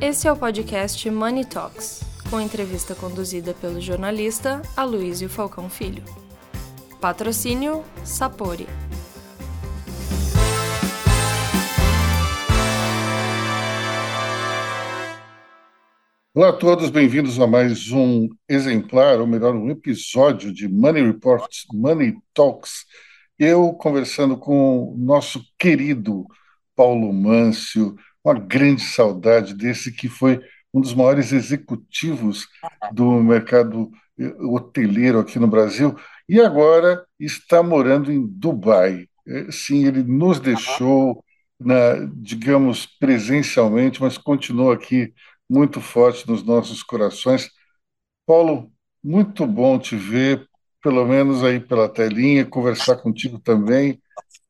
Esse é o podcast Money Talks, com entrevista conduzida pelo jornalista Aloysio Falcão Filho. Patrocínio Sapori. Olá a todos, bem-vindos a mais um exemplar, ou melhor, um episódio de Money Reports, Money Talks. Eu conversando com o nosso querido Paulo Mâncio, uma grande saudade desse que foi um dos maiores executivos do mercado eh, hoteleiro aqui no Brasil e agora está morando em Dubai. Eh, sim, ele nos deixou, na, digamos, presencialmente, mas continua aqui muito forte nos nossos corações. Paulo, muito bom te ver, pelo menos aí pela telinha, conversar contigo também.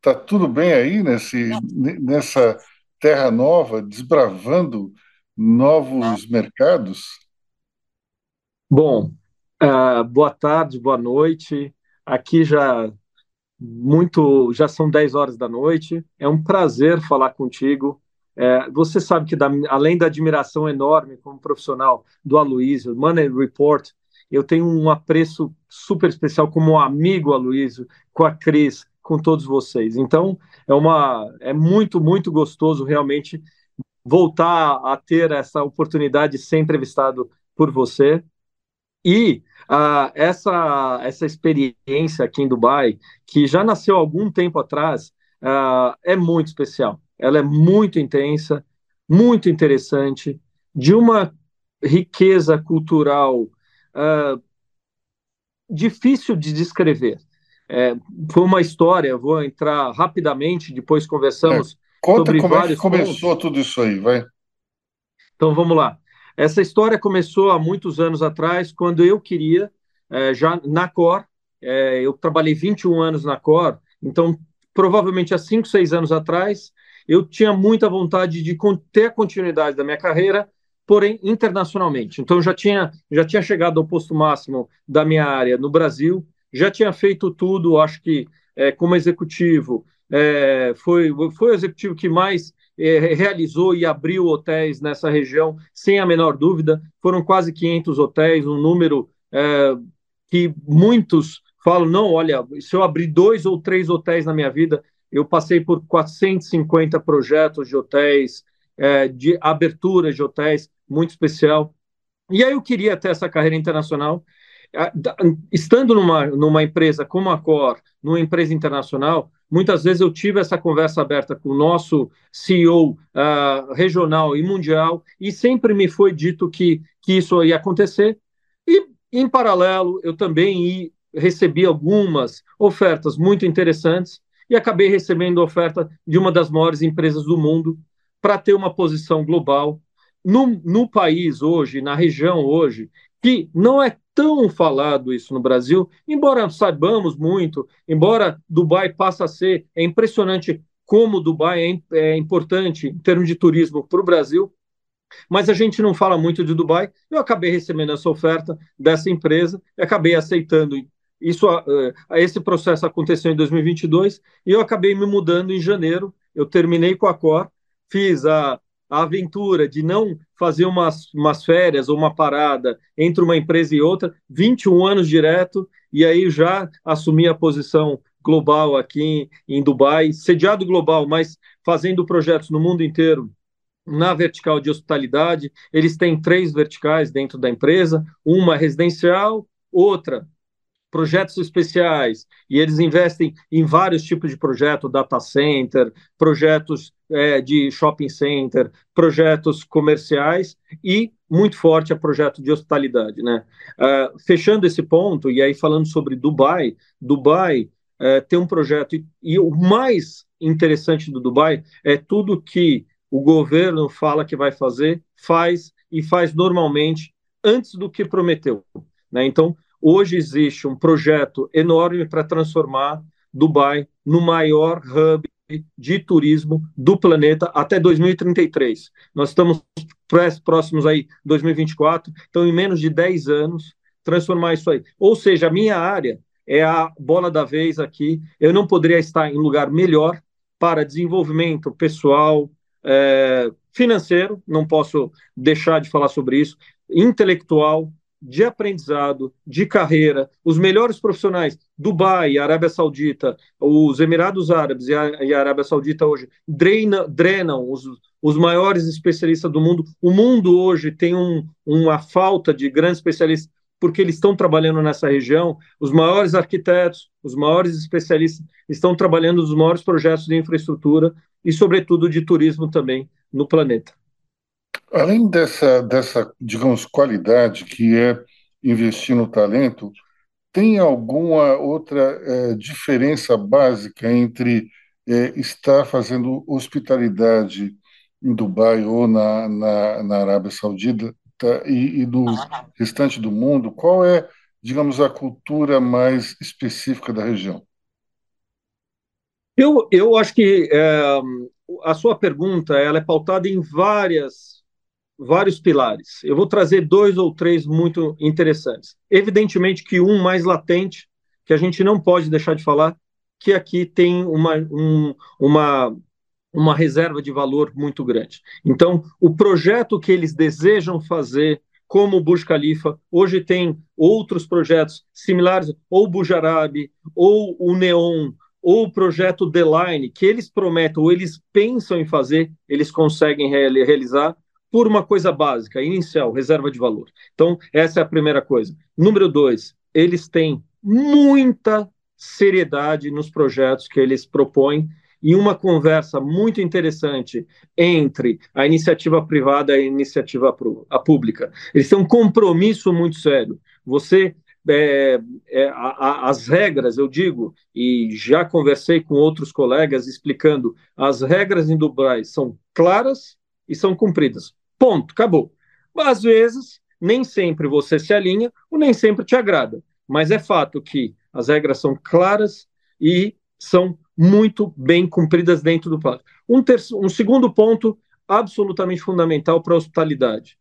Tá tudo bem aí nesse, nessa terra nova, desbravando novos mercados? Bom, uh, boa tarde, boa noite. Aqui já muito, já são 10 horas da noite. É um prazer falar contigo. É, você sabe que, da, além da admiração enorme como profissional do Aloysio, Money Report, eu tenho um apreço super especial como amigo Aloysio, com a Cris, com todos vocês. Então, é uma é muito, muito gostoso realmente voltar a ter essa oportunidade de ser entrevistado por você. E uh, essa, essa experiência aqui em Dubai, que já nasceu algum tempo atrás, uh, é muito especial. Ela é muito intensa, muito interessante, de uma riqueza cultural uh, difícil de descrever. É, foi uma história, vou entrar rapidamente, depois conversamos é, conta sobre como vários é que começou pontos. tudo isso aí, vai. Então vamos lá. Essa história começou há muitos anos atrás, quando eu queria, é, já na Cor, é, eu trabalhei 21 anos na Cor, então provavelmente há 5, 6 anos atrás, eu tinha muita vontade de ter a continuidade da minha carreira, porém internacionalmente. Então já tinha, já tinha chegado ao posto máximo da minha área no Brasil, já tinha feito tudo, acho que é, como executivo, é, foi, foi o executivo que mais é, realizou e abriu hotéis nessa região, sem a menor dúvida. Foram quase 500 hotéis, um número é, que muitos falam: não, olha, se eu abrir dois ou três hotéis na minha vida, eu passei por 450 projetos de hotéis, é, de abertura de hotéis, muito especial. E aí eu queria ter essa carreira internacional estando numa, numa empresa como a Cor, numa empresa internacional, muitas vezes eu tive essa conversa aberta com o nosso CEO uh, ah, regional e mundial, e sempre me foi dito que, que isso ia acontecer. E, em paralelo, eu também recebi algumas ofertas muito interessantes e acabei recebendo oferta de uma das maiores empresas do mundo para ter uma posição global no, no país hoje, na região hoje, que não é tão falado isso no Brasil, embora saibamos muito, embora Dubai passa a ser, é impressionante como Dubai é, é importante em termos de turismo para o Brasil, mas a gente não fala muito de Dubai. Eu acabei recebendo essa oferta dessa empresa, acabei aceitando. Isso, uh, esse processo aconteceu em 2022 e eu acabei me mudando em janeiro. Eu terminei com a Cor, fiz a, a aventura de não fazer umas, umas férias ou uma parada entre uma empresa e outra, 21 anos direto, e aí já assumi a posição global aqui em, em Dubai, sediado global, mas fazendo projetos no mundo inteiro na vertical de hospitalidade. Eles têm três verticais dentro da empresa: uma residencial, outra projetos especiais, e eles investem em vários tipos de projetos, data center, projetos é, de shopping center, projetos comerciais e muito forte a projeto de hospitalidade, né? Uh, fechando esse ponto e aí falando sobre Dubai, Dubai uh, tem um projeto e, e o mais interessante do Dubai é tudo que o governo fala que vai fazer, faz e faz normalmente antes do que prometeu, né? Então Hoje existe um projeto enorme para transformar Dubai no maior hub de turismo do planeta até 2033. Nós estamos próximos aí 2024, então em menos de 10 anos transformar isso aí. Ou seja, a minha área é a bola da vez aqui. Eu não poderia estar em lugar melhor para desenvolvimento pessoal, é, financeiro, não posso deixar de falar sobre isso, intelectual, de aprendizado, de carreira, os melhores profissionais, Dubai, Arábia Saudita, os Emirados Árabes e a, e a Arábia Saudita hoje drena, drenam os, os maiores especialistas do mundo. O mundo hoje tem um, uma falta de grandes especialistas porque eles estão trabalhando nessa região. Os maiores arquitetos, os maiores especialistas estão trabalhando nos maiores projetos de infraestrutura e, sobretudo, de turismo também no planeta. Além dessa, dessa, digamos, qualidade que é investir no talento, tem alguma outra é, diferença básica entre é, estar fazendo hospitalidade em Dubai ou na, na, na Arábia Saudita e, e do restante do mundo? Qual é, digamos, a cultura mais específica da região? Eu, eu acho que é, a sua pergunta ela é pautada em várias vários pilares. Eu vou trazer dois ou três muito interessantes. Evidentemente que um mais latente, que a gente não pode deixar de falar, que aqui tem uma, um, uma, uma reserva de valor muito grande. Então, o projeto que eles desejam fazer, como o Burj Khalifa, hoje tem outros projetos similares, ou o Burj Arab, ou o Neon, ou o projeto The Line, que eles prometem ou eles pensam em fazer, eles conseguem realizar, por uma coisa básica, inicial, reserva de valor. Então, essa é a primeira coisa. Número dois, eles têm muita seriedade nos projetos que eles propõem e uma conversa muito interessante entre a iniciativa privada e a iniciativa a pública. Eles têm um compromisso muito sério. Você é, é, a, a, as regras, eu digo, e já conversei com outros colegas explicando, as regras em Dubai são claras e são cumpridas. Ponto, acabou. Às vezes, nem sempre você se alinha ou nem sempre te agrada, mas é fato que as regras são claras e são muito bem cumpridas dentro do prazo. Um, um segundo ponto absolutamente fundamental para a hospitalidade.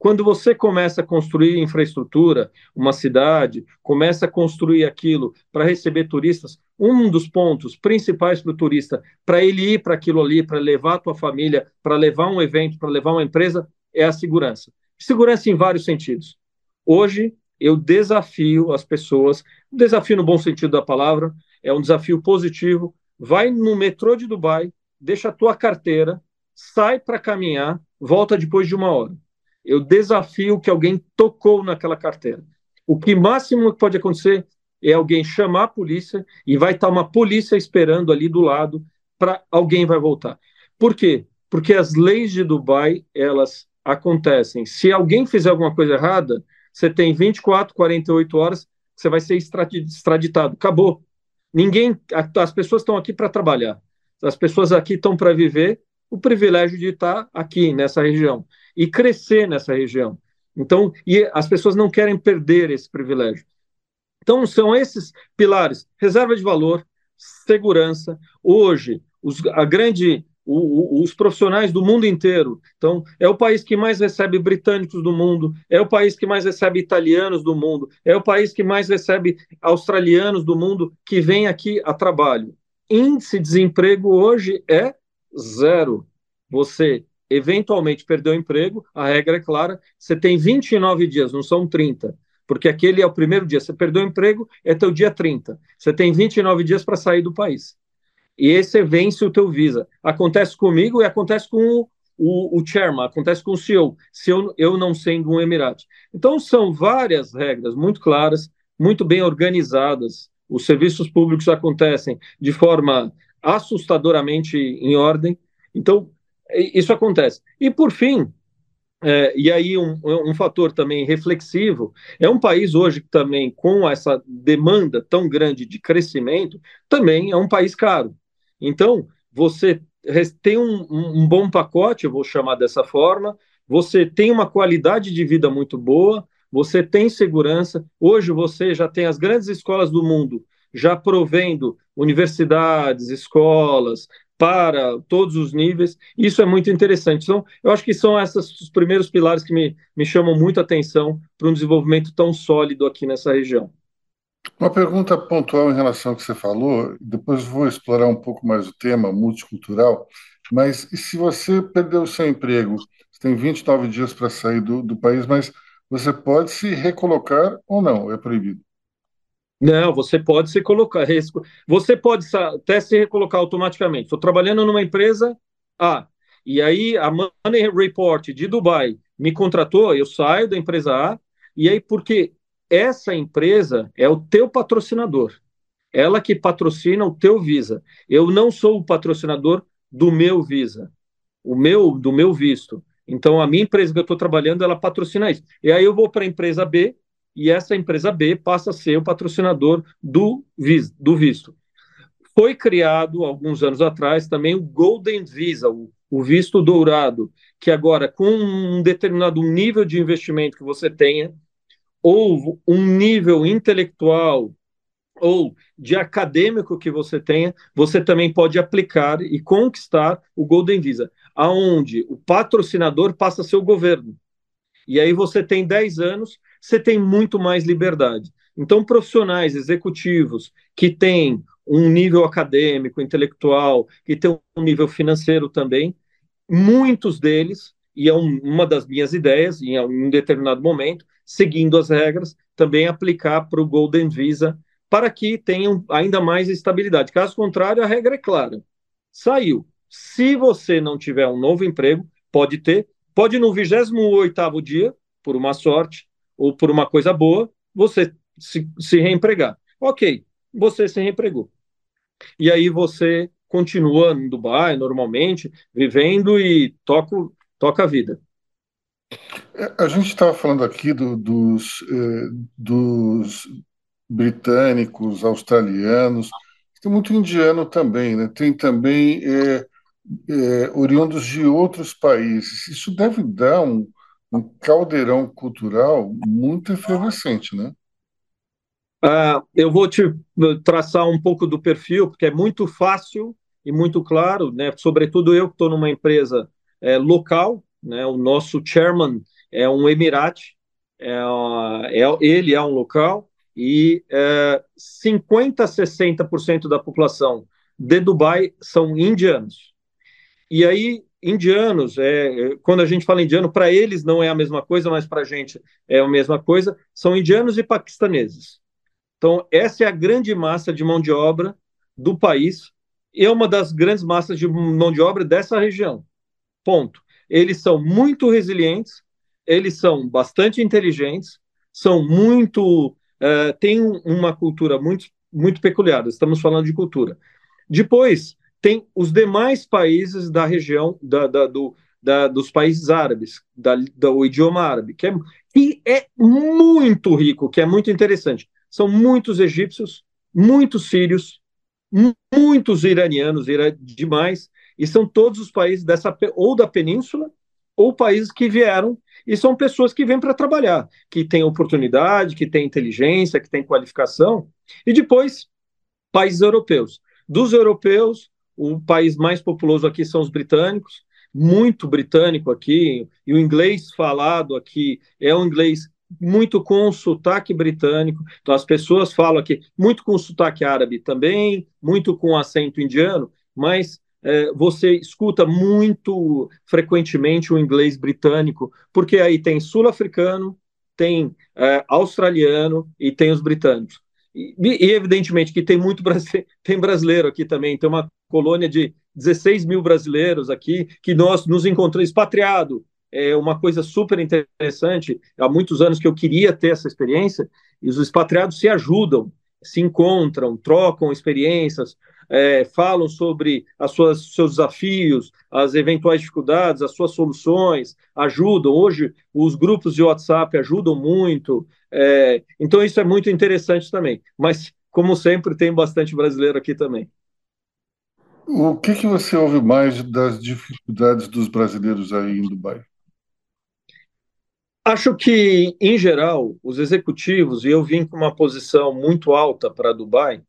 Quando você começa a construir infraestrutura, uma cidade, começa a construir aquilo para receber turistas, um dos pontos principais para o turista, para ele ir para aquilo ali, para levar a tua família, para levar um evento, para levar uma empresa, é a segurança. Segurança em vários sentidos. Hoje, eu desafio as pessoas, desafio no bom sentido da palavra, é um desafio positivo. Vai no metrô de Dubai, deixa a tua carteira, sai para caminhar, volta depois de uma hora. Eu desafio que alguém tocou naquela carteira. O que máximo que pode acontecer é alguém chamar a polícia e vai estar uma polícia esperando ali do lado para alguém vai voltar. Por quê? Porque as leis de Dubai, elas acontecem. Se alguém fizer alguma coisa errada, você tem 24, 48 horas, você vai ser extraditado. Acabou. Ninguém, as pessoas estão aqui para trabalhar. As pessoas aqui estão para viver o privilégio de estar aqui nessa região e crescer nessa região. Então, e as pessoas não querem perder esse privilégio. Então, são esses pilares: reserva de valor, segurança. Hoje, os, a grande, o, o, os profissionais do mundo inteiro. Então, é o país que mais recebe britânicos do mundo, é o país que mais recebe italianos do mundo, é o país que mais recebe australianos do mundo que vem aqui a trabalho. Índice de desemprego hoje é zero. Você eventualmente perdeu o emprego, a regra é clara, você tem 29 dias, não são 30 porque aquele é o primeiro dia. Você perdeu o emprego, é teu dia 30. Você tem 29 dias para sair do país. E esse vence o teu visa. Acontece comigo e acontece com o, o, o chairman, acontece com o CEO, se eu, eu não sendo um emirate. Então, são várias regras muito claras, muito bem organizadas. Os serviços públicos acontecem de forma assustadoramente em ordem. Então, isso acontece. E, por fim, é, e aí, um, um, fator também reflexivo, é um país hoje que também, com essa demanda tão grande de crescimento, também é um país caro. Então, você tem um, um bom pacote, eu vou chamar dessa forma, você tem uma qualidade de vida muito boa, você tem segurança. Hoje você já tem as grandes escolas do mundo já provendo universidades, escolas, para todos os níveis. Isso é muito interessante. Então, eu acho que são esses os primeiros pilares que me, me chamam muito a atenção para um desenvolvimento tão sólido aqui nessa região. Uma pergunta pontual em relação ao que você falou, depois vou explorar um pouco mais o tema multicultural. Mas se você perdeu o seu emprego, você tem 29 dias para sair do, do país, mas você pode se recolocar ou não? É proibido? Não, você pode se colocar. Você pode até se recolocar automaticamente. Estou trabalhando numa empresa A, e aí a Money Report de Dubai me contratou, eu saio da empresa A, e aí porque essa empresa é o teu patrocinador. Ela que patrocina o teu Visa. Eu não sou o patrocinador do meu Visa, o meu do meu visto. Então a minha empresa que eu estou trabalhando, ela patrocina isso. E aí eu vou para a empresa B e essa empresa B passa a ser o patrocinador do, vis, do visto. Foi criado alguns anos atrás também o Golden Visa, o, o visto dourado, que agora com um determinado nível de investimento que você tenha ou um nível intelectual ou de acadêmico que você tenha, você também pode aplicar e conquistar o Golden Visa, aonde o patrocinador passa a ser o governo. E aí você tem 10 anos, você tem muito mais liberdade. Então, profissionais, executivos que têm um nível acadêmico, intelectual, que têm um nível financeiro também, muitos deles, e é um, uma das minhas ideias, em um determinado momento, seguindo as regras, também aplicar para o Golden Visa para que tenham ainda mais estabilidade. Caso contrário, a regra é clara. Saiu. Se você não tiver um novo emprego, pode ter, pode no 28º dia, por uma sorte ou por uma coisa boa, você se, se reempregar. Ok, você se reempregou. E aí você continua no Dubai normalmente, vivendo e toca, toca a vida. É, a gente estava falando aqui do, dos, eh, dos britânicos, australianos, tem muito indiano também, né? Tem também é, é, oriundos de outros países. Isso deve dar um, um caldeirão cultural muito efervescente, né? Uh, eu vou te traçar um pouco do perfil, porque é muito fácil e muito claro, né? Sobretudo eu que estou numa empresa é, local, né? O nosso chairman é um emirate, é, é, ele é um local, e é, 50% a 60% da população de Dubai são indianos. E aí, indianos, é, quando a gente fala indiano, para eles não é a mesma coisa, mas para a gente é a mesma coisa, são indianos e paquistaneses. Então, essa é a grande massa de mão de obra do país, e é uma das grandes massas de mão de obra dessa região. Ponto. Eles são muito resilientes, eles são bastante inteligentes, são muito uh, tem uma cultura muito, muito peculiar. Estamos falando de cultura. Depois, tem os demais países da região da, da, do, da, dos países árabes, da, do idioma árabe, que é, que é muito rico, que é muito interessante. São muitos egípcios, muitos sírios, muitos iranianos, demais, e são todos os países dessa ou da península ou países que vieram e são pessoas que vêm para trabalhar, que têm oportunidade, que têm inteligência, que têm qualificação. E depois, países europeus. Dos europeus, o país mais populoso aqui são os britânicos, muito britânico aqui, e o inglês falado aqui é um inglês muito com sotaque britânico. Então, as pessoas falam aqui muito com sotaque árabe também, muito com acento indiano, mas é, você escuta muito frequentemente o inglês britânico, porque aí tem sul-africano, tem é, australiano e tem os britânicos. E, e, evidentemente que tem muito brasileiro, tem brasileiro aqui também, tem uma colônia de 16 mil brasileiros aqui, que nós nos encontramos expatriado. É uma coisa super interessante. Há muitos anos que eu queria ter essa experiência, e os expatriados se ajudam, se encontram, trocam experiências, é, falam sobre as suas, seus desafios, as eventuais dificuldades, as suas soluções, ajudam. Hoje, os grupos de WhatsApp ajudam muito. É, então, isso é muito interessante também. Mas, como sempre, tem bastante brasileiro aqui também. O que, que você ouve mais das dificuldades dos brasileiros aí em Dubai? Acho que, em geral, os executivos, e eu vim com uma posição muito alta para Dubai,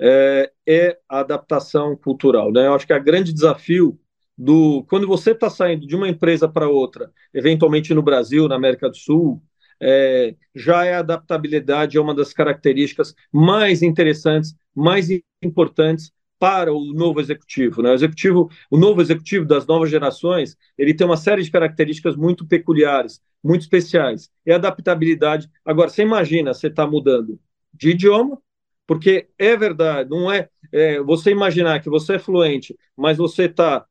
é, é a adaptação cultural. Né? Eu acho que é o grande desafio do quando você está saindo de uma empresa para outra, eventualmente no Brasil, na América do Sul, é, já é a adaptabilidade é uma das características mais interessantes, mais importantes para o novo executivo. Né? O executivo, o novo executivo das novas gerações, ele tem uma série de características muito peculiares, muito especiais. E adaptabilidade. Agora, você imagina, você está mudando de idioma, porque é verdade, não é, é, você imaginar que você é fluente, mas você está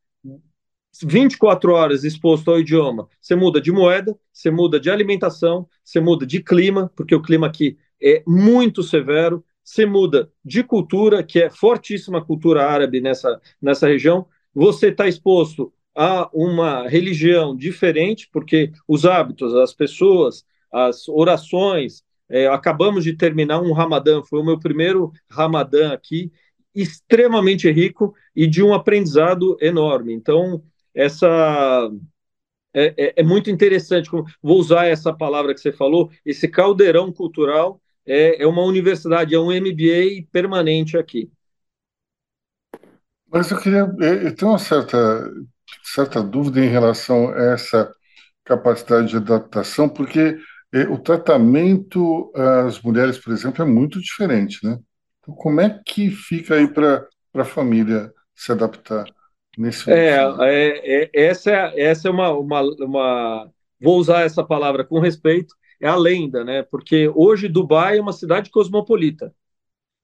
24 horas exposto ao idioma, você muda de moeda, você muda de alimentação, você muda de clima, porque o clima aqui é muito severo, você muda de cultura, que é fortíssima cultura árabe nessa, nessa região, você está exposto a uma religião diferente, porque os hábitos, as pessoas, as orações, é, acabamos de terminar um Ramadã, foi o meu primeiro Ramadã aqui, extremamente rico e de um aprendizado enorme. Então, essa é, é, é, muito interessante. Vou usar essa palavra que você falou, esse caldeirão cultural é, é uma universidade, é um MBA permanente aqui. Mas eu queria, eu tenho uma certa, certa dúvida em relação a essa capacidade de adaptação, porque o tratamento às mulheres, por exemplo, é muito diferente, né? Então, como é que fica aí para a família se adaptar nesse é, é, é, essa é, essa é uma, uma, uma. Vou usar essa palavra com respeito, é a lenda, né? Porque hoje Dubai é uma cidade cosmopolita.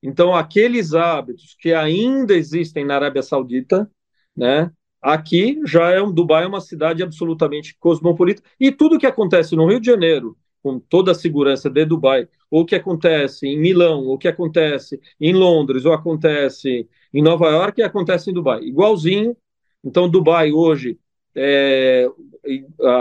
Então, aqueles hábitos que ainda existem na Arábia Saudita, né? Aqui já é um Dubai é uma cidade absolutamente cosmopolita e tudo que acontece no Rio de Janeiro, com toda a segurança de Dubai, ou o que acontece em Milão, ou o que acontece em Londres, ou acontece em Nova York, acontece em Dubai, igualzinho. Então, Dubai hoje é,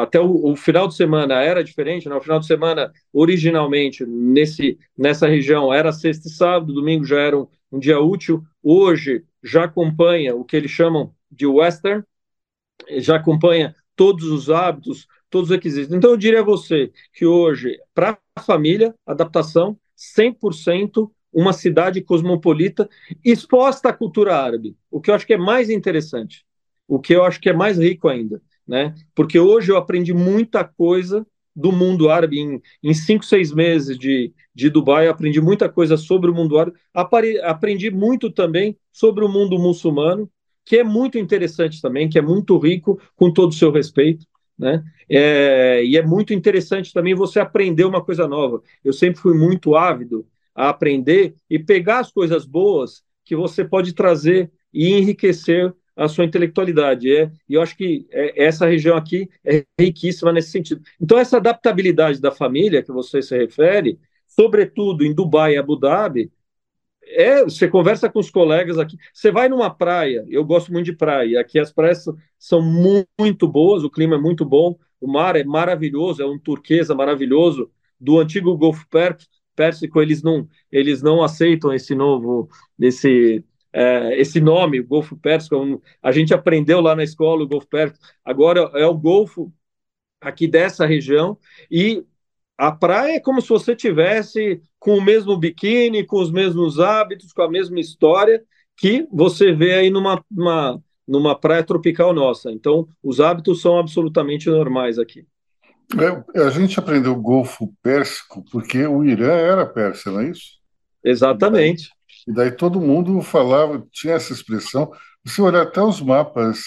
até o, o, final de semana era diferente, né? O final de semana, originalmente, nesse, nessa região, era sexta e sábado, domingo já era um, um dia útil. Hoje já acompanha o que eles chamam de Western, já acompanha todos os hábitos, todos os requisitos. Então, eu diria a você que hoje, para a família, adaptação 100% uma cidade cosmopolita exposta à cultura árabe, o que eu acho que é mais interessante o que eu acho que é mais rico ainda, né? Porque hoje eu aprendi muita coisa do mundo árabe em, em cinco, seis meses de, de Dubai, aprendi muita coisa sobre o mundo árabe, aprendi muito também sobre o mundo muçulmano, que é muito interessante também, que é muito rico, com todo o seu respeito, né? É, e é muito interessante também você aprender uma coisa nova. Eu sempre fui muito ávido a aprender e pegar as coisas boas que você pode trazer e enriquecer a sua intelectualidade. É, e eu acho que é, essa região aqui é riquíssima nesse sentido. Então, essa adaptabilidade da família que você se refere, sobretudo em Dubai e Abu Dhabi, é, você conversa com os colegas aqui, você vai numa praia, eu gosto muito de praia, aqui as praias são muito boas, o clima é muito bom, o mar é maravilhoso, é um turquesa maravilhoso, do antigo Golfo Pérsico, eles não, eles não aceitam esse novo, esse é, esse nome, o Golfo Pérsico, é a gente aprendeu lá na escola o Golfo Pérsico, agora é o Golfo aqui dessa região, e a praia é como se você tivesse com o mesmo biquíni, com os mesmos hábitos, com a mesma história que você vê aí numa, numa, numa praia tropical nossa. Então, os hábitos são absolutamente normais aqui. É, a gente aprendeu o Golfo Pérsico porque o Irã era persa, não é isso? Exatamente. E daí todo mundo falava, tinha essa expressão. Se olhar até os mapas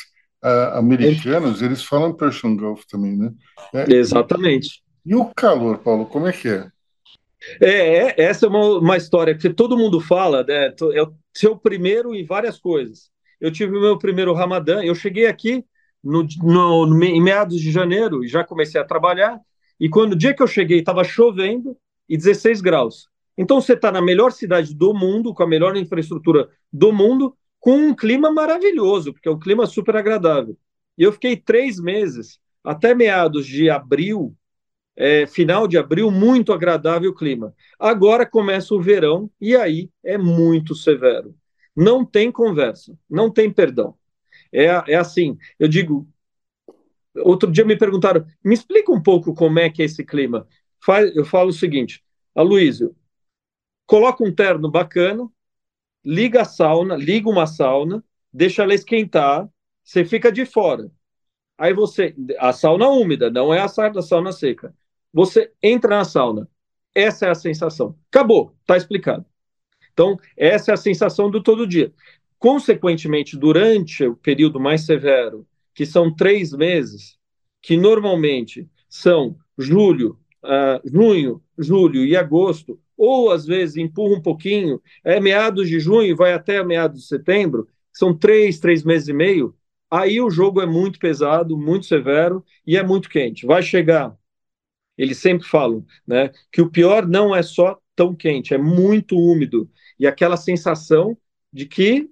uh, americanos, eles falam Persian Gulf também, né? É, Exatamente. E o calor, Paulo, como é que é? É, é essa é uma, uma história que todo mundo fala, né? É o seu primeiro em várias coisas. Eu tive o meu primeiro Ramadã, eu cheguei aqui no, no, no, em meados de janeiro e já comecei a trabalhar. E quando o dia que eu cheguei estava chovendo e 16 graus. Então você está na melhor cidade do mundo, com a melhor infraestrutura do mundo, com um clima maravilhoso, porque é um clima super agradável. E eu fiquei três meses, até meados de abril, é, final de abril, muito agradável o clima. Agora começa o verão e aí é muito severo. Não tem conversa, não tem perdão. É, é assim, eu digo. Outro dia me perguntaram, me explica um pouco como é que é esse clima. Eu falo o seguinte, Aloysio, coloca um terno bacana, liga a sauna, liga uma sauna, deixa ela esquentar, você fica de fora. Aí você, a sauna úmida, não é a sauna seca. Você entra na sauna. Essa é a sensação. Acabou, tá explicado. Então, essa é a sensação do todo dia. consequentemente, durante o período mais severo, que são três meses, que normalmente são julho, uh, junho, julho e agosto, ou às vezes empurra um pouquinho, é meados de junho vai até meados de setembro, são três, três meses e meio, aí o jogo é muito pesado, muito severo e é muito quente. Vai chegar, eles sempre falam, né, que o pior não é só tão quente, é muito úmido e aquela sensação de que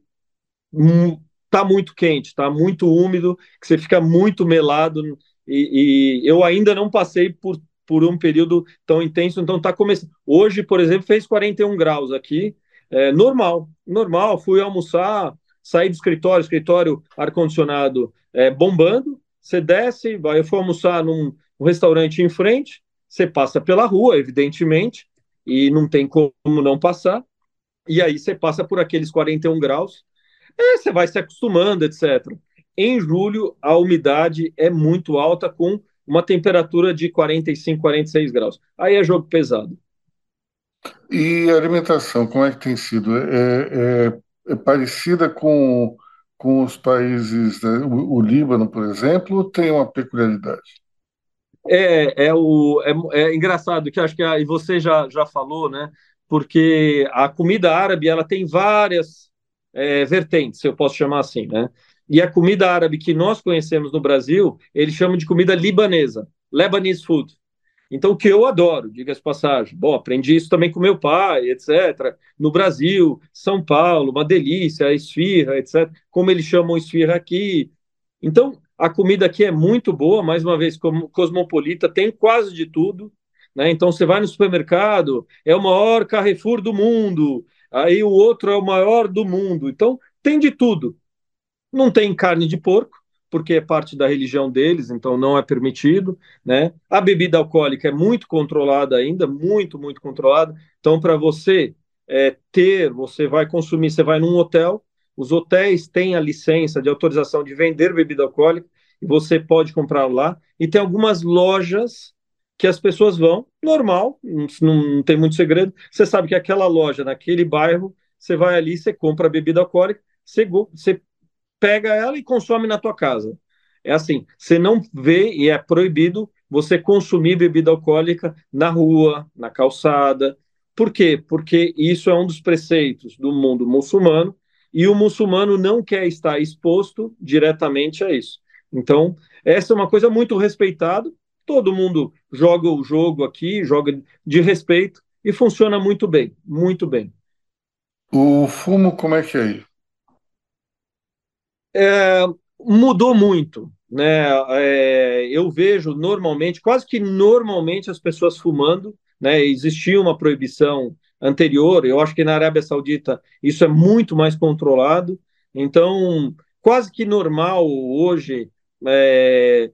hum, tá muito quente, tá muito úmido, que você fica muito melado e, e eu ainda não passei por por um período tão intenso. Então está começando. Hoje, por exemplo, fez 41 graus aqui, é, normal, normal. Fui almoçar, saí do escritório, escritório ar-condicionado é, bombando. Você desce, vai, eu fui almoçar num, num restaurante em frente, você passa pela rua, evidentemente, e não tem como não passar. E aí você passa por aqueles 41 graus, é, você vai se acostumando, etc. Em julho, a umidade é muito alta, com uma temperatura de 45, 46 graus. Aí é jogo pesado. E a alimentação, como é que tem sido? É, é, é parecida com, com os países, né? o, o, Líbano, por exemplo, tem uma peculiaridade? É, é, o, é, é engraçado que acho que a, e você já, já falou, né? Porque a comida árabe ela tem várias é, vertentes, se eu posso chamar assim, né? E a comida árabe que nós conhecemos no Brasil, eles chamam de comida libanesa, Lebanese food. Então, que eu adoro, diga-se passagem. Bom, aprendi isso também com meu pai, etc. No Brasil, São Paulo, uma delícia, a esfirra, etc. Como eles chamam esfirra aqui. Então, a comida aqui é muito boa, mais uma vez, como cosmopolita, tem quase de tudo. Né? Então, você vai no supermercado, é o maior Carrefour do mundo, aí o outro é o maior do mundo. Então, tem de tudo. Não tem carne de porco, porque é parte da religião deles, então não é permitido, né? A bebida alcoólica é muito controlada ainda, muito, muito controlada. Então, para você é, ter, você vai consumir, você vai num hotel, os hotéis têm a licença de autorização de vender bebida alcoólica, e você pode comprar lá. E tem algumas lojas que as pessoas vão, normal, não, não tem muito segredo. Você sabe que aquela loja, naquele bairro, você vai ali, você compra a bebida alcoólica, você, você pega ela e consome na tua casa. É assim, você não vê e é proibido você consumir bebida alcoólica na rua, na calçada. Por quê? Porque isso é um dos preceitos do mundo muçulmano e o muçulmano não quer estar exposto diretamente a isso. Então, essa é uma coisa muito respeitada. Todo mundo joga o jogo aqui, joga de respeito e funciona muito bem, muito bem. O fumo, como é que é? É, mudou muito, né? É, eu vejo normalmente, quase que normalmente, as pessoas fumando, né? Existia uma proibição anterior, eu acho que na Arábia Saudita isso é muito mais controlado, então quase que normal hoje. É,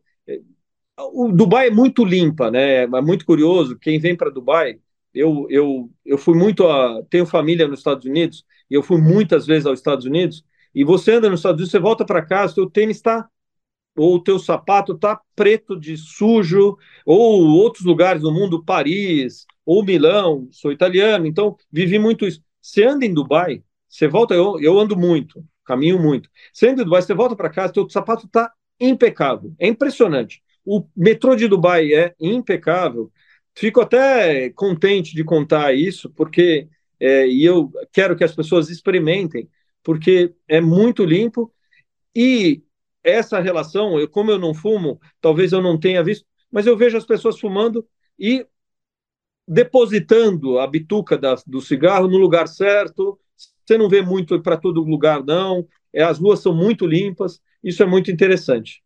o Dubai é muito limpa, né? É muito curioso. Quem vem para Dubai, eu, eu, eu fui muito a. Tenho família nos Estados Unidos, e eu fui muitas vezes aos Estados Unidos, e você anda nos Estados Unidos, você volta para casa, seu tênis está ou o teu sapato está preto de sujo, ou outros lugares do mundo, Paris, ou Milão, sou italiano, então vivi muito isso. Você anda em Dubai, você volta, eu, eu ando muito, caminho muito. Você anda em Dubai, você volta para casa, teu sapato está impecável, é impressionante. O metrô de Dubai é impecável. Fico até contente de contar isso, porque é, e eu quero que as pessoas experimentem porque é muito limpo e essa relação, eu, como eu não fumo, talvez eu não tenha visto, mas eu vejo as pessoas fumando e depositando a bituca da, do cigarro no lugar certo. Você não vê muito para todo lugar, não. É, as ruas são muito limpas. Isso é muito interessante.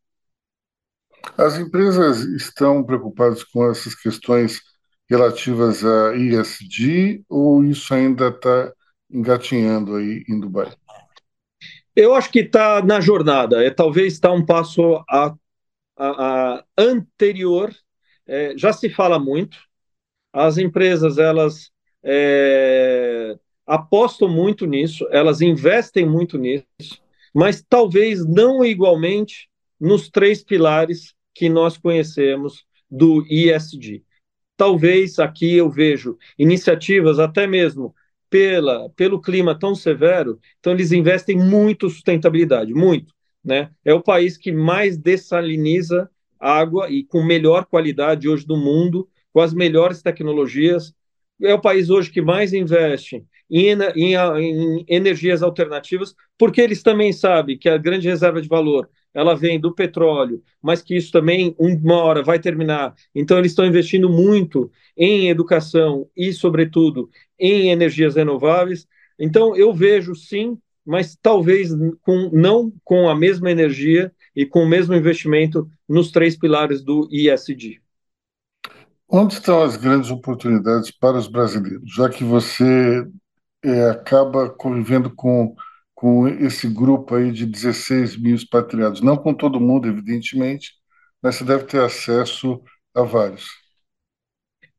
As empresas estão preocupadas com essas questões relativas a ISD ou isso ainda está engatinhando aí em Dubai? Eu acho que está na jornada, é, talvez está um passo a, a, a anterior. É, já se fala muito, as empresas elas é, apostam muito nisso, elas investem muito nisso, mas talvez não igualmente nos três pilares que nós conhecemos do ISD. Talvez aqui eu vejo iniciativas até mesmo pela, pelo clima tão severo, então eles investem muito sustentabilidade, muito. Né? É o país que mais dessaliniza água e com melhor qualidade hoje do mundo, com as melhores tecnologias. É o país hoje que mais investe em, em, em energias alternativas, porque eles também sabem que a grande reserva de valor ela vem do petróleo, mas que isso também uma hora vai terminar. Então eles estão investindo muito em educação e, sobretudo, em energias renováveis. Então eu vejo sim, mas talvez com, não com a mesma energia e com o mesmo investimento nos três pilares do ISD. Onde estão as grandes oportunidades para os brasileiros, já que você é, acaba convivendo com com esse grupo aí de 16 mil expatriados. Não com todo mundo, evidentemente, mas você deve ter acesso a vários.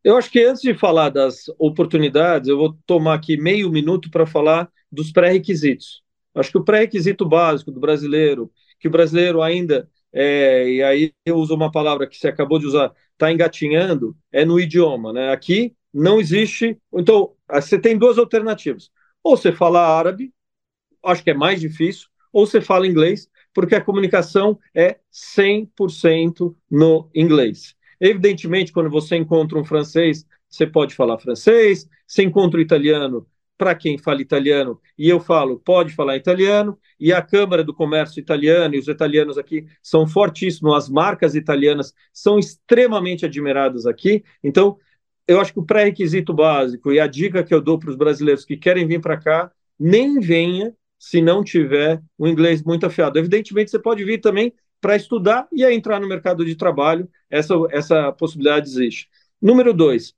Eu acho que antes de falar das oportunidades, eu vou tomar aqui meio minuto para falar dos pré-requisitos. Acho que o pré-requisito básico do brasileiro, que o brasileiro ainda, é, e aí eu uso uma palavra que você acabou de usar, está engatinhando, é no idioma. Né? Aqui não existe. Então, você tem duas alternativas. Ou você fala árabe, acho que é mais difícil, ou você fala inglês, porque a comunicação é 100% no inglês. Evidentemente, quando você encontra um francês, você pode falar francês, você encontra o italiano, para quem fala italiano, e eu falo, pode falar italiano, e a Câmara do Comércio Italiano e os italianos aqui são fortíssimos, as marcas italianas são extremamente admiradas aqui. Então, eu acho que o pré-requisito básico e a dica que eu dou para os brasileiros que querem vir para cá, nem venha se não tiver um inglês muito afiado. Evidentemente, você pode vir também para estudar e entrar no mercado de trabalho, essa, essa possibilidade existe. Número dois,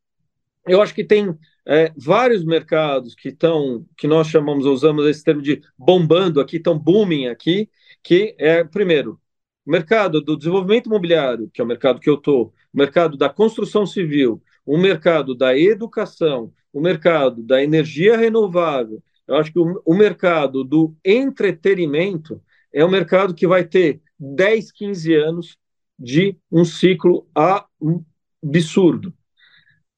eu acho que tem é, vários mercados que estão, que nós chamamos, usamos esse termo de bombando aqui, estão booming aqui, que é, primeiro, o mercado do desenvolvimento imobiliário, que é o mercado que eu estou, o mercado da construção civil, o mercado da educação, o mercado da energia renovável, eu acho que o, o mercado do entretenimento é um mercado que vai ter 10, 15 anos de um ciclo absurdo.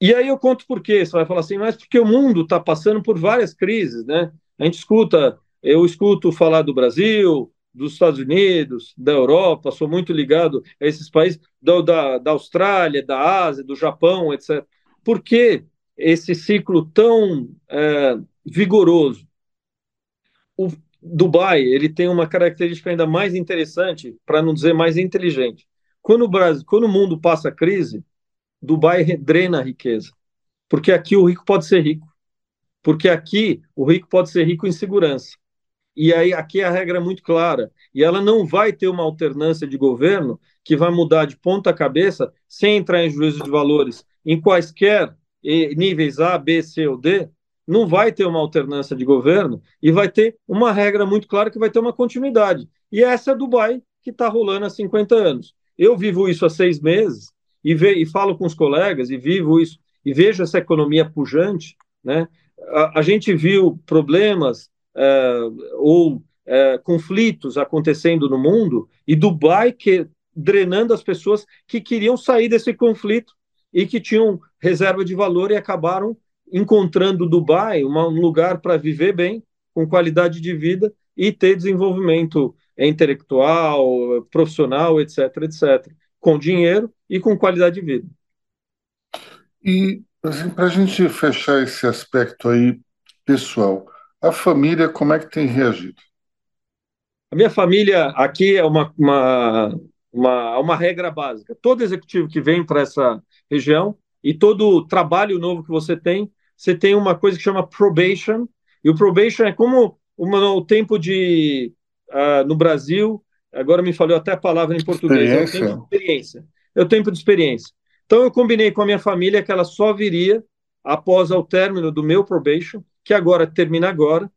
E aí eu conto por quê. Você vai falar assim, mas porque o mundo está passando por várias crises, né? A gente escuta, eu escuto falar do Brasil, dos Estados Unidos, da Europa, sou muito ligado a esses países, da, da, da Austrália, da Ásia, do Japão, etc. Por que esse ciclo tão é, vigoroso. O Dubai ele tem uma característica ainda mais interessante, para não dizer mais inteligente. Quando o Brasil, quando o mundo passa crise, Dubai drena a riqueza, porque aqui o rico pode ser rico, porque aqui o rico pode ser rico em segurança. E aí aqui a regra é muito clara, e ela não vai ter uma alternância de governo que vai mudar de ponta cabeça sem entrar em juízo de valores em quaisquer níveis A, B, C ou D, não vai ter uma alternância de governo e vai ter uma regra muito clara que vai ter uma continuidade. E essa é Dubai que está rolando há 50 anos. Eu vivo isso há seis meses e, ve e falo com os colegas e vivo isso e vejo essa economia pujante. Né? A, a gente viu problemas é, ou é, conflitos acontecendo no mundo e Dubai que drenando as pessoas que queriam sair desse conflito e que tinham reserva de valor e acabaram encontrando Dubai uma, um lugar para viver bem, com qualidade de vida e ter desenvolvimento intelectual, profissional, etc, etc, com dinheiro e com qualidade de vida. E assim, para a gente fechar esse aspecto aí pessoal, a família como é que tem reagido? A minha família aqui é uma, uma, uma, uma regra básica. Todo executivo que vem para essa região e todo trabalho novo que você tem você tem uma coisa que chama probation, e o probation é como uma, o tempo de. Uh, no Brasil, agora me falou até a palavra em português, é o tempo de experiência. É o tempo de experiência. Então, eu combinei com a minha família que ela só viria após o término do meu probation, que agora termina agora.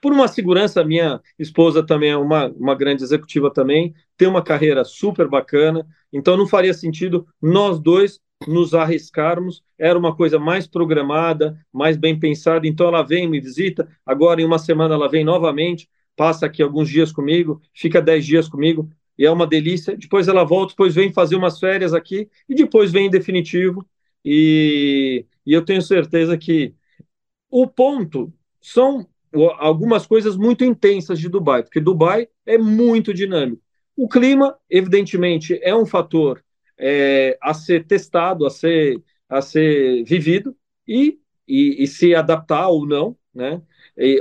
Por uma segurança, minha esposa também é uma, uma grande executiva também, tem uma carreira super bacana, então não faria sentido nós dois nos arriscarmos, era uma coisa mais programada, mais bem pensada. Então ela vem, me visita, agora em uma semana ela vem novamente, passa aqui alguns dias comigo, fica dez dias comigo, e é uma delícia. Depois ela volta, depois vem fazer umas férias aqui, e depois vem em definitivo. E, e eu tenho certeza que o ponto são algumas coisas muito intensas de Dubai, porque Dubai é muito dinâmico. O clima, evidentemente, é um fator é, a ser testado, a ser, a ser vivido e, e, e se adaptar ou não, né?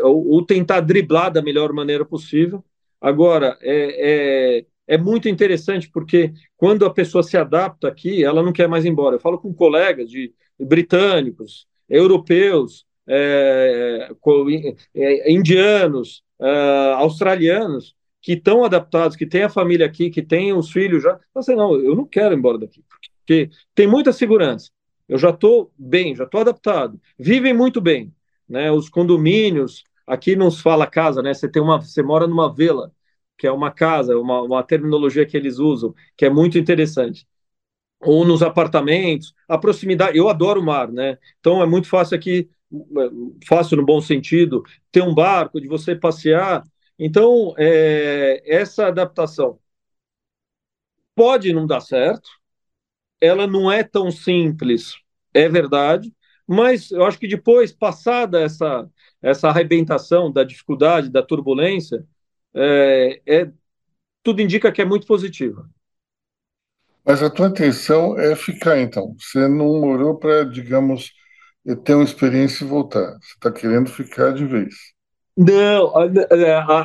Ou, ou, tentar driblar da melhor maneira possível. Agora, é, é, é, muito interessante porque quando a pessoa se adapta aqui, ela não quer mais ir embora. Eu falo com colegas de, britânicos, europeus, é, é, indianos, é, australianos, que estão adaptados, que têm a família aqui, que têm os filhos já. Assim, não, eu não quero ir embora daqui, porque tem muita segurança. Eu já estou bem, já estou adaptado. Vivem muito bem, né? Os condomínios aqui não se fala casa, né? Você tem uma, você mora numa vila, que é uma casa, uma, uma terminologia que eles usam, que é muito interessante ou nos apartamentos, a proximidade. Eu adoro o mar, né? Então é muito fácil aqui fácil no bom sentido, ter um barco, de você passear. Então, é, essa adaptação pode não dar certo, ela não é tão simples, é verdade, mas eu acho que depois, passada essa, essa arrebentação da dificuldade, da turbulência, é, é tudo indica que é muito positiva. Mas a tua intenção é ficar, então. Você não morou para, digamos, ter uma experiência e voltar. Você está querendo ficar de vez. Não,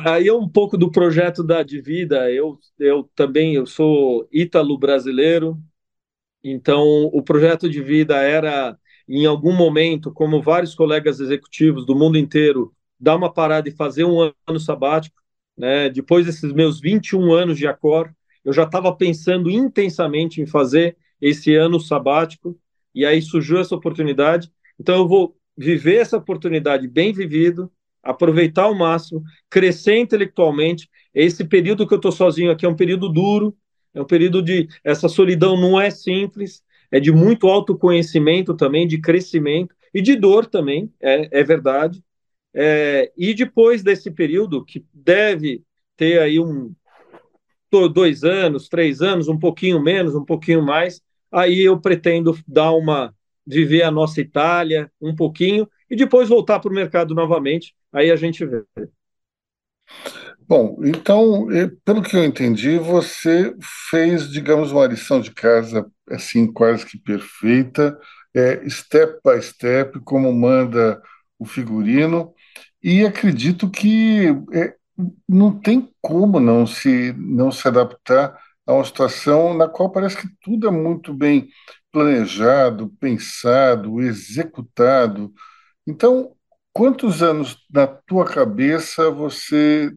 aí é um pouco do projeto da de vida. Eu, eu também eu sou ítalo-brasileiro, então o projeto de vida era, em algum momento, como vários colegas executivos do mundo inteiro, dar uma parada e fazer um ano sabático. Né? Depois desses meus 21 anos de Acor, eu já estava pensando intensamente em fazer esse ano sabático, e aí surgiu essa oportunidade. Então eu vou viver essa oportunidade bem vivido, aproveitar ao máximo, crescer intelectualmente. Esse período que eu estou sozinho aqui é um período duro, é um período de essa solidão não é simples, é de muito autoconhecimento também, de crescimento e de dor também, é, é verdade. É, e depois desse período, que deve ter aí um dois anos, três anos, um pouquinho menos, um pouquinho mais, aí eu pretendo dar uma viver a nossa Itália um pouquinho e depois voltar para o mercado novamente. Aí a gente vê. Bom, então, pelo que eu entendi, você fez, digamos, uma lição de casa assim quase que perfeita, é, step by step, como manda o figurino, e acredito que é, não tem como não se não se adaptar a uma situação na qual parece que tudo é muito bem planejado, pensado, executado. Então, quantos anos na tua cabeça você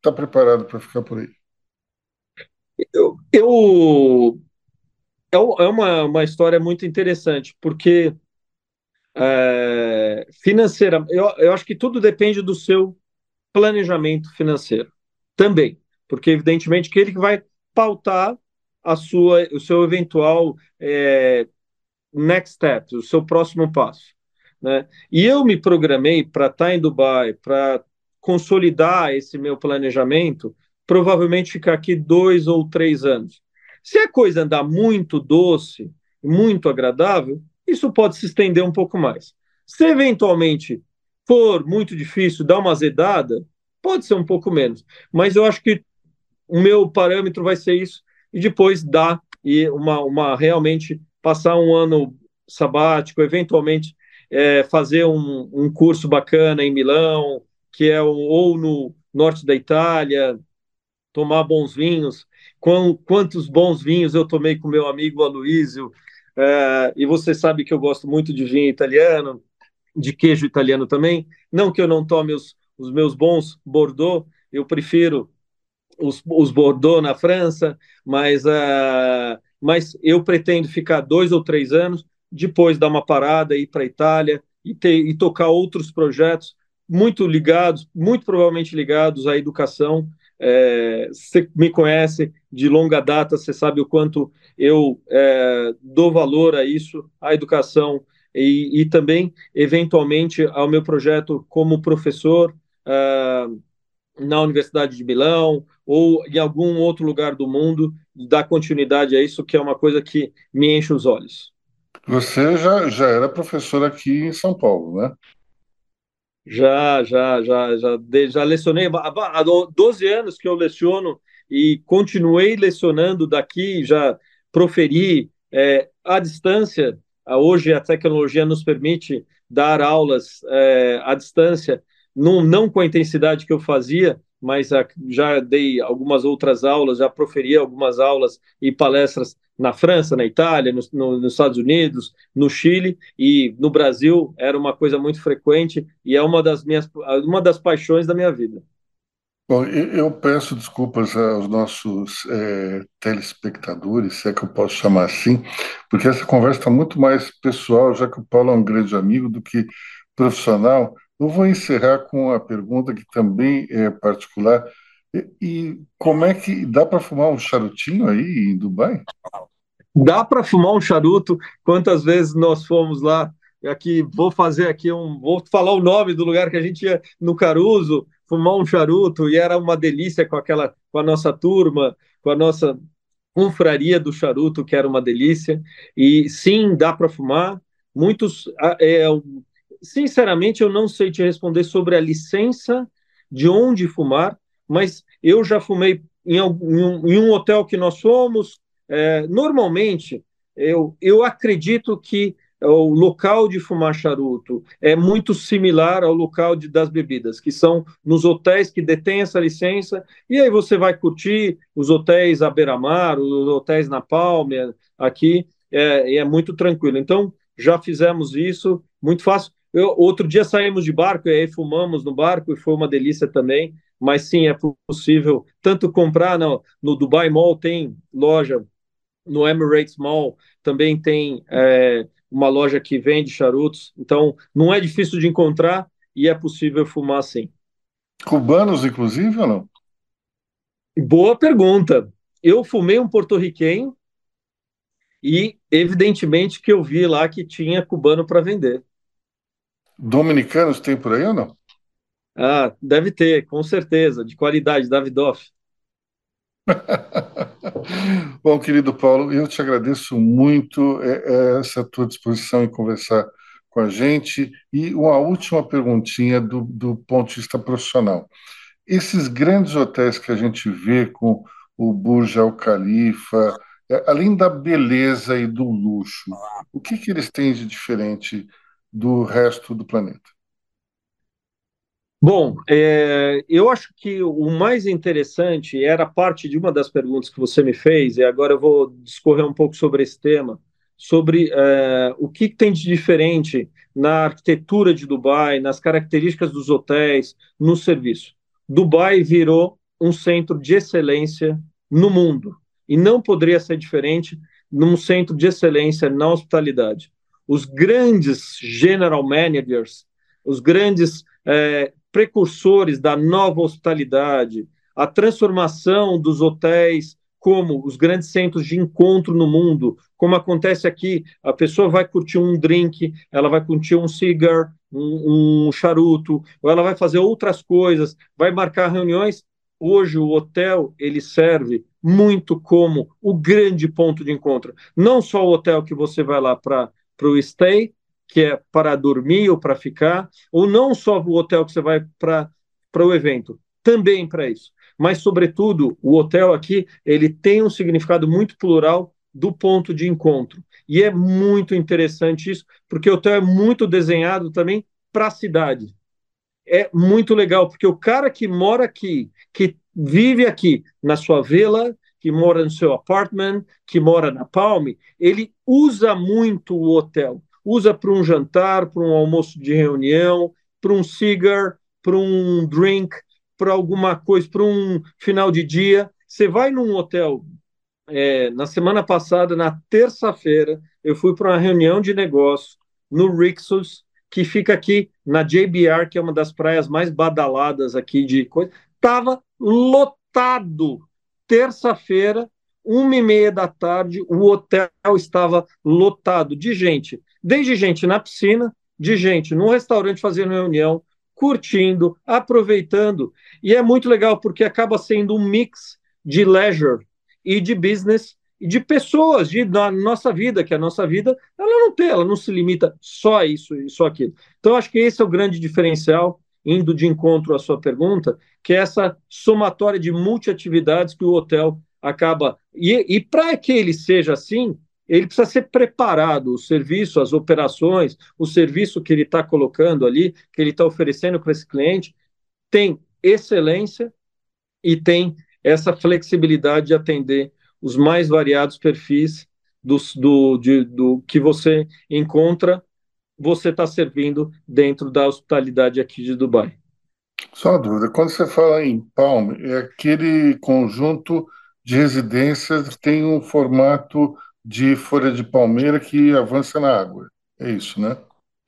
está preparado para ficar por aí? Eu, eu é, é uma, uma história muito interessante, porque é, financeira, eu, eu acho que tudo depende do seu planejamento financeiro também, porque evidentemente que ele vai pautar a sua, o seu eventual é, next step, o seu próximo passo. Né? E eu me programei para estar tá em Dubai, para consolidar esse meu planejamento, provavelmente ficar aqui dois ou três anos. Se a coisa andar muito doce, muito agradável, isso pode se estender um pouco mais. Se eventualmente for muito difícil, dar uma azedada, pode ser um pouco menos. Mas eu acho que o meu parâmetro vai ser isso e depois dar e uma, uma realmente passar um ano sabático, eventualmente é, fazer um, um, curso bacana em Milão, que é ou no norte da Itália, tomar bons vinhos. quantos bons vinhos eu tomei com meu amigo Aloísio, é, e você sabe que eu gosto muito de vinho italiano, de queijo italiano também. Não que eu não tome os, os meus bons Bordeaux, eu prefiro os, os Bordeaux na França, mas, uh, mas eu pretendo ficar dois ou três anos, depois dar uma parada, ir para a Itália e, ter, e tocar outros projetos muito ligados, muito provavelmente ligados à educação. É, você me conhece de longa data, você sabe o quanto eu é, dou valor a isso, à educação e, e, também, eventualmente, ao meu projeto como professor. Uh, na Universidade de Milão ou em algum outro lugar do mundo, dar continuidade a isso, que é uma coisa que me enche os olhos. Você já, já era professor aqui em São Paulo, né? Já, já, já, já, já lecionei há 12 anos que eu leciono e continuei lecionando daqui, já proferi é, à distância. Hoje a tecnologia nos permite dar aulas é, à distância, não, não com a intensidade que eu fazia, mas já dei algumas outras aulas, já proferi algumas aulas e palestras na França, na Itália, no, no, nos Estados Unidos, no Chile e no Brasil era uma coisa muito frequente e é uma das minhas uma das paixões da minha vida. Bom, eu peço desculpas aos nossos é, telespectadores, se é que eu posso chamar assim, porque essa conversa está muito mais pessoal, já que o Paulo é um grande amigo, do que profissional. Eu vou encerrar com a pergunta que também é particular. E, e como é que dá para fumar um charutinho aí em Dubai? Dá para fumar um charuto. Quantas vezes nós fomos lá? Aqui vou fazer aqui um, vou falar o nome do lugar que a gente ia no Caruso fumar um charuto e era uma delícia com aquela com a nossa turma, com a nossa confraria do charuto, que era uma delícia. E sim, dá para fumar. Muitos, é, sinceramente, eu não sei te responder sobre a licença de onde fumar, mas eu já fumei em, um, em um hotel que nós fomos. É, normalmente, eu, eu acredito que o local de fumar charuto é muito similar ao local de, das bebidas, que são nos hotéis que detêm essa licença, e aí você vai curtir os hotéis à beira-mar, os hotéis na Palme, aqui, é, é muito tranquilo. Então, já fizemos isso, muito fácil. Eu, outro dia saímos de barco e aí fumamos no barco e foi uma delícia também, mas sim, é possível tanto comprar no, no Dubai Mall, tem loja, no Emirates Mall também tem... É, uma loja que vende charutos. Então, não é difícil de encontrar e é possível fumar sim. Cubanos, inclusive, ou não? Boa pergunta. Eu fumei um porto-riquenho e, evidentemente, que eu vi lá que tinha cubano para vender. Dominicanos tem por aí ou não? Ah, deve ter, com certeza, de qualidade, Davidoff. Bom, querido Paulo, eu te agradeço muito é, é, essa tua disposição em conversar com a gente. E uma última perguntinha do, do ponto de vista profissional. Esses grandes hotéis que a gente vê com o Burj Al Khalifa, é, além da beleza e do luxo, o que, que eles têm de diferente do resto do planeta? Bom, é, eu acho que o mais interessante era parte de uma das perguntas que você me fez, e agora eu vou discorrer um pouco sobre esse tema, sobre é, o que tem de diferente na arquitetura de Dubai, nas características dos hotéis, no serviço. Dubai virou um centro de excelência no mundo, e não poderia ser diferente num centro de excelência na hospitalidade. Os grandes general managers, os grandes é, precursores da nova hospitalidade, a transformação dos hotéis como os grandes centros de encontro no mundo, como acontece aqui, a pessoa vai curtir um drink, ela vai curtir um cigar, um, um charuto, ou ela vai fazer outras coisas, vai marcar reuniões. Hoje o hotel ele serve muito como o grande ponto de encontro. Não só o hotel que você vai lá para o stay, que é para dormir ou para ficar, ou não só o hotel que você vai para o evento, também para isso. Mas, sobretudo, o hotel aqui ele tem um significado muito plural do ponto de encontro. E é muito interessante isso, porque o hotel é muito desenhado também para a cidade. É muito legal, porque o cara que mora aqui, que vive aqui na sua vila, que mora no seu apartment, que mora na Palme, ele usa muito o hotel usa para um jantar, para um almoço de reunião, para um cigar, para um drink, para alguma coisa, para um final de dia. Você vai num hotel. É, na semana passada, na terça-feira, eu fui para uma reunião de negócio no Rixos, que fica aqui na JBR, que é uma das praias mais badaladas aqui de coisa. Estava lotado. Terça-feira, uma e meia da tarde, o hotel estava lotado de gente desde gente na piscina, de gente num restaurante fazendo reunião, curtindo, aproveitando. E é muito legal porque acaba sendo um mix de leisure e de business. e de pessoas, de da nossa vida, que a nossa vida ela não tem, ela não se limita só a isso e só aquilo. Então, acho que esse é o grande diferencial, indo de encontro à sua pergunta, que é essa somatória de multiatividades que o hotel acaba. E, e para que ele seja assim, ele precisa ser preparado, o serviço, as operações, o serviço que ele está colocando ali, que ele está oferecendo para esse cliente, tem excelência e tem essa flexibilidade de atender os mais variados perfis do, de, do que você encontra, você está servindo dentro da hospitalidade aqui de Dubai. Só uma dúvida, quando você fala em Palm, é aquele conjunto de residências que tem um formato de folha de palmeira que avança na água. É isso, né?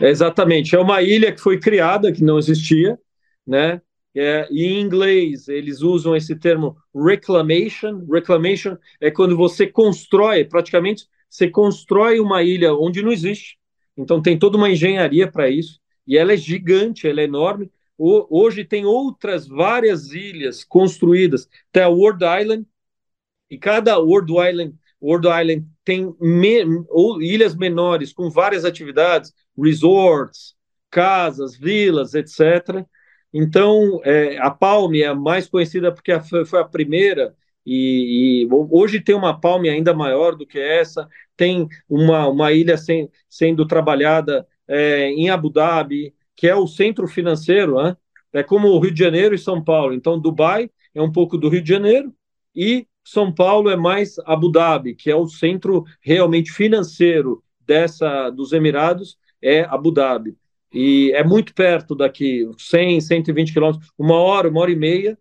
É exatamente. É uma ilha que foi criada, que não existia, né? É, em inglês, eles usam esse termo reclamation. Reclamation é quando você constrói, praticamente, você constrói uma ilha onde não existe. Então, tem toda uma engenharia para isso. E ela é gigante, ela é enorme. O, hoje tem outras várias ilhas construídas. Tem a World Island, e cada World Island, World Island tem me, ou ilhas menores com várias atividades, resorts, casas, vilas, etc. Então, é, a Palme é a mais conhecida porque foi a primeira, e, e, hoje tem uma Palme ainda maior do que essa, tem uma, uma ilha sem, sendo trabalhada é, em Abu Dhabi, que é o centro financeiro, né? é como o Rio de Janeiro e São Paulo. Então, Dubai é um pouco do Rio de Janeiro e São Paulo é mais Abu Dhabi, que é o centro realmente financeiro dessa dos Emirados, é Abu Dhabi e é muito perto daqui, 100, 120 quilômetros, uma hora, uma hora e meia.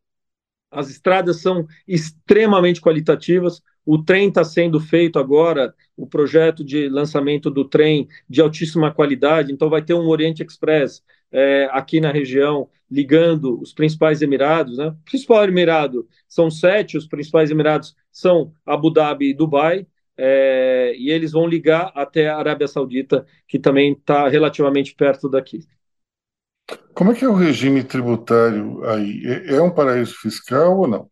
As estradas são extremamente qualitativas. O trem está sendo feito agora, o projeto de lançamento do trem de altíssima qualidade. Então, vai ter um Oriente Express é, aqui na região, ligando os principais Emirados. Né? O principal Emirado são sete, os principais Emirados são Abu Dhabi e Dubai é, e eles vão ligar até a Arábia Saudita, que também está relativamente perto daqui. Como é que é o regime tributário aí? É, é um paraíso fiscal ou não?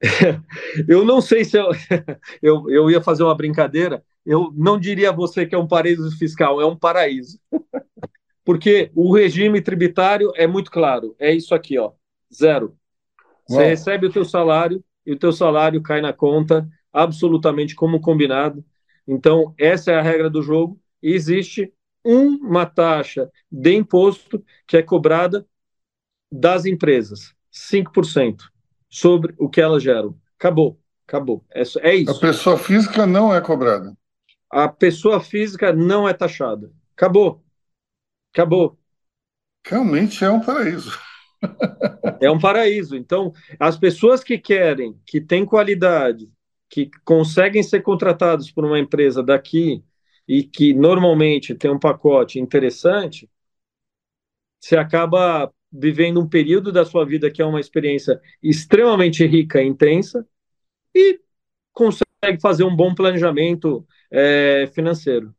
eu não sei se eu, eu, eu ia fazer uma brincadeira. Eu não diria a você que é um paraíso fiscal, é um paraíso. Porque o regime tributário é muito claro. É isso aqui, ó, zero. Você recebe o teu salário e o teu salário cai na conta absolutamente como combinado. Então, essa é a regra do jogo. E existe uma taxa de imposto que é cobrada das empresas, 5%, sobre o que elas geram. Acabou, acabou. É, é isso. A pessoa física não é cobrada. A pessoa física não é taxada. Acabou. Acabou. Realmente é um paraíso. é um paraíso. Então, as pessoas que querem, que têm qualidade, que conseguem ser contratados por uma empresa daqui e que normalmente tem um pacote interessante, você acaba vivendo um período da sua vida que é uma experiência extremamente rica e intensa e consegue fazer um bom planejamento é, financeiro.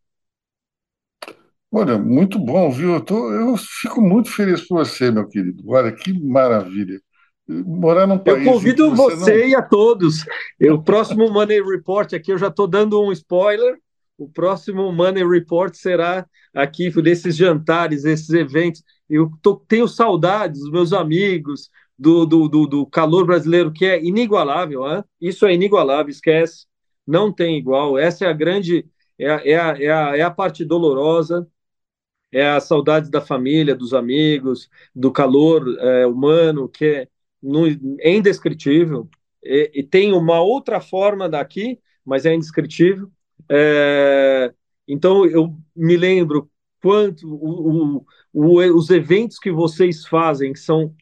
Olha, muito bom, viu? Eu, tô, eu fico muito feliz por você, meu querido. Olha, que maravilha morar num país. Eu convido você, você não... e a todos. O próximo Money Report aqui, eu já estou dando um spoiler. O próximo Money Report será aqui desses jantares, esses eventos. Eu tô, tenho saudades dos meus amigos, do, do, do, do, calor brasileiro, que é inigualável. Hein? Isso é inigualável, esquece. Não tem igual. Essa é a grande. É a, é a, é a, é a parte dolorosa é a saudade da família, dos amigos, do calor é, humano, que é, no, é indescritível. E, e, tem uma outra forma daqui, mas é indescritível. É, então, eu me lembro quanto o, o, o, os eventos que vocês fazem, que são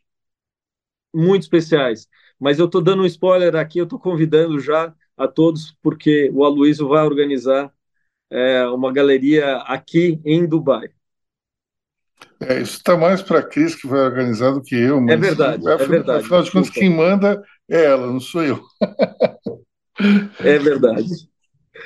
muito especiais. Mas eu estou dando um spoiler aqui, eu estou convidando já a todos, porque o Aloysio vai organizar é, uma galeria aqui em Dubai. É, isso está mais para a Cris que vai organizar do que eu. Mas, é verdade, é verdade. Afinal de contas, quem manda é ela, não sou eu. é verdade.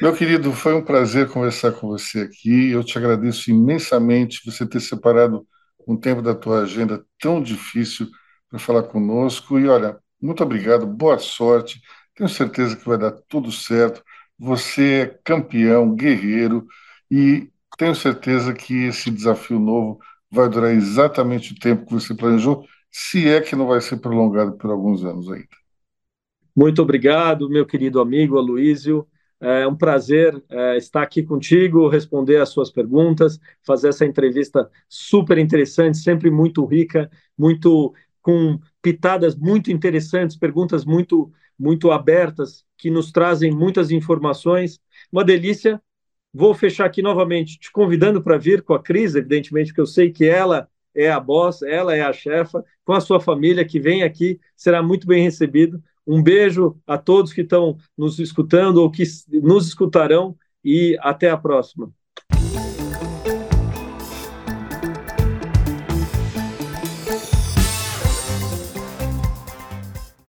Meu querido, foi um prazer conversar com você aqui. Eu te agradeço imensamente você ter separado um tempo da tua agenda tão difícil para falar conosco. E olha, muito obrigado, boa sorte. Tenho certeza que vai dar tudo certo. Você é campeão, guerreiro, e tenho certeza que esse desafio novo vai durar exatamente o tempo que você planejou, se é que não vai ser prolongado por alguns anos ainda. Muito obrigado, meu querido amigo Aloísio. É um prazer é, estar aqui contigo, responder as suas perguntas, fazer essa entrevista super interessante, sempre muito rica, muito com pitadas muito interessantes, perguntas muito muito abertas que nos trazem muitas informações. Uma delícia. Vou fechar aqui novamente te convidando para vir com a Cris, evidentemente, porque eu sei que ela é a boss, ela é a chefa, com a sua família que vem aqui, será muito bem recebido. Um beijo a todos que estão nos escutando ou que nos escutarão e até a próxima.